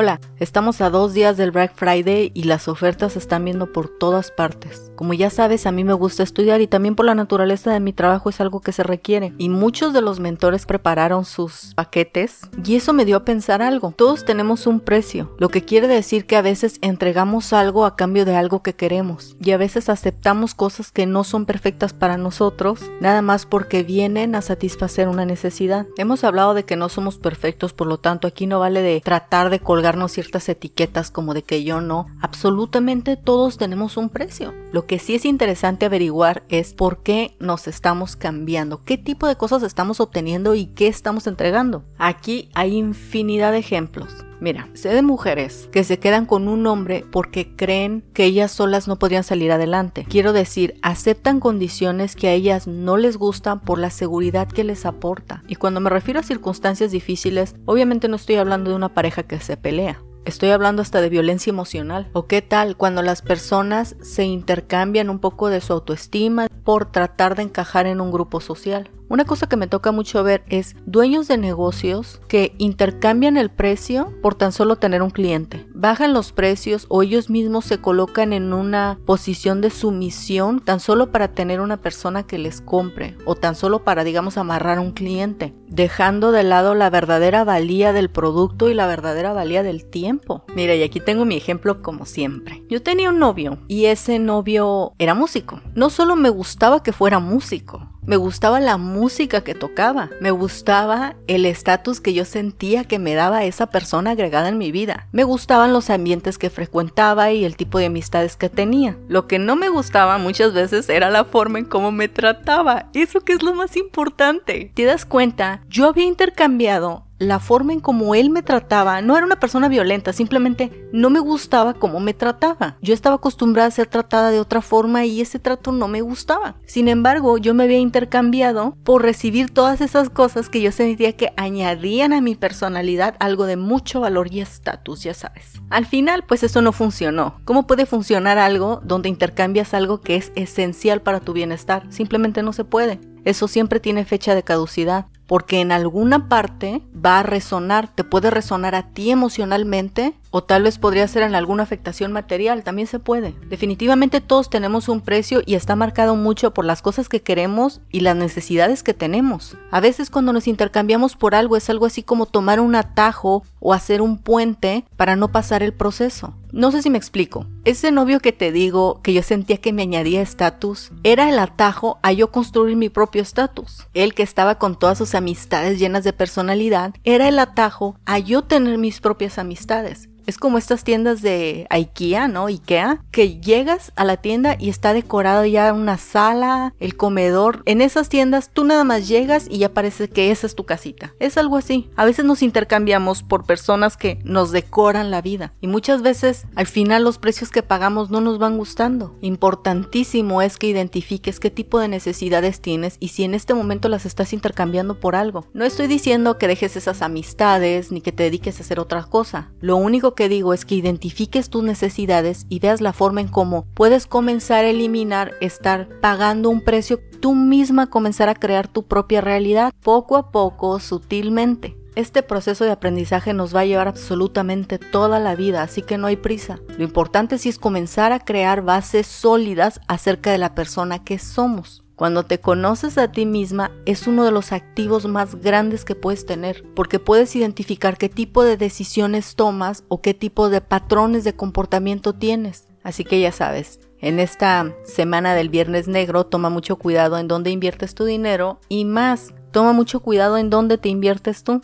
Hola, estamos a dos días del Black Friday y las ofertas se están viendo por todas partes. Como ya sabes, a mí me gusta estudiar y también por la naturaleza de mi trabajo es algo que se requiere. Y muchos de los mentores prepararon sus paquetes y eso me dio a pensar algo. Todos tenemos un precio, lo que quiere decir que a veces entregamos algo a cambio de algo que queremos y a veces aceptamos cosas que no son perfectas para nosotros, nada más porque vienen a satisfacer una necesidad. Hemos hablado de que no somos perfectos, por lo tanto aquí no vale de tratar de colgar ciertas etiquetas como de que yo no. Absolutamente todos tenemos un precio. Lo que sí es interesante averiguar es por qué nos estamos cambiando, qué tipo de cosas estamos obteniendo y qué estamos entregando. Aquí hay infinidad de ejemplos. Mira, sé de mujeres que se quedan con un hombre porque creen que ellas solas no podrían salir adelante. Quiero decir, aceptan condiciones que a ellas no les gustan por la seguridad que les aporta. Y cuando me refiero a circunstancias difíciles, obviamente no estoy hablando de una pareja que se pelea. Estoy hablando hasta de violencia emocional. ¿O qué tal cuando las personas se intercambian un poco de su autoestima por tratar de encajar en un grupo social? Una cosa que me toca mucho ver es dueños de negocios que intercambian el precio por tan solo tener un cliente. Bajan los precios o ellos mismos se colocan en una posición de sumisión tan solo para tener una persona que les compre o tan solo para, digamos, amarrar un cliente, dejando de lado la verdadera valía del producto y la verdadera valía del tiempo. Mira, y aquí tengo mi ejemplo como siempre. Yo tenía un novio y ese novio era músico. No solo me gustaba que fuera músico, me gustaba la música que tocaba, me gustaba el estatus que yo sentía que me daba esa persona agregada en mi vida, me gustaban los ambientes que frecuentaba y el tipo de amistades que tenía. Lo que no me gustaba muchas veces era la forma en cómo me trataba, eso que es lo más importante. ¿Te das cuenta? Yo había intercambiado la forma en cómo él me trataba no era una persona violenta, simplemente no me gustaba cómo me trataba. Yo estaba acostumbrada a ser tratada de otra forma y ese trato no me gustaba. Sin embargo, yo me había intercambiado por recibir todas esas cosas que yo sentía que añadían a mi personalidad algo de mucho valor y estatus, ya sabes. Al final, pues eso no funcionó. ¿Cómo puede funcionar algo donde intercambias algo que es esencial para tu bienestar? Simplemente no se puede. Eso siempre tiene fecha de caducidad porque en alguna parte va a resonar, te puede resonar a ti emocionalmente o tal vez podría ser en alguna afectación material, también se puede. Definitivamente todos tenemos un precio y está marcado mucho por las cosas que queremos y las necesidades que tenemos. A veces cuando nos intercambiamos por algo es algo así como tomar un atajo o hacer un puente para no pasar el proceso. No sé si me explico. Ese novio que te digo que yo sentía que me añadía estatus era el atajo a yo construir mi propio estatus. Él que estaba con todas sus amistades llenas de personalidad era el atajo a yo tener mis propias amistades. Es como estas tiendas de IKEA, ¿no? IKEA, que llegas a la tienda y está decorado ya una sala, el comedor. En esas tiendas tú nada más llegas y ya parece que esa es tu casita. Es algo así. A veces nos intercambiamos por personas que nos decoran la vida y muchas veces al final los precios que pagamos no nos van gustando. Importantísimo es que identifiques qué tipo de necesidades tienes y si en este momento las estás intercambiando por algo. No estoy diciendo que dejes esas amistades ni que te dediques a hacer otra cosa. Lo único que digo es que identifiques tus necesidades y veas la forma en cómo puedes comenzar a eliminar estar pagando un precio, tú misma comenzar a crear tu propia realidad poco a poco, sutilmente. Este proceso de aprendizaje nos va a llevar absolutamente toda la vida, así que no hay prisa. Lo importante sí es comenzar a crear bases sólidas acerca de la persona que somos. Cuando te conoces a ti misma es uno de los activos más grandes que puedes tener, porque puedes identificar qué tipo de decisiones tomas o qué tipo de patrones de comportamiento tienes. Así que ya sabes, en esta semana del Viernes Negro toma mucho cuidado en dónde inviertes tu dinero y más, toma mucho cuidado en dónde te inviertes tú.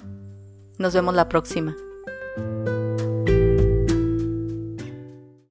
Nos vemos la próxima.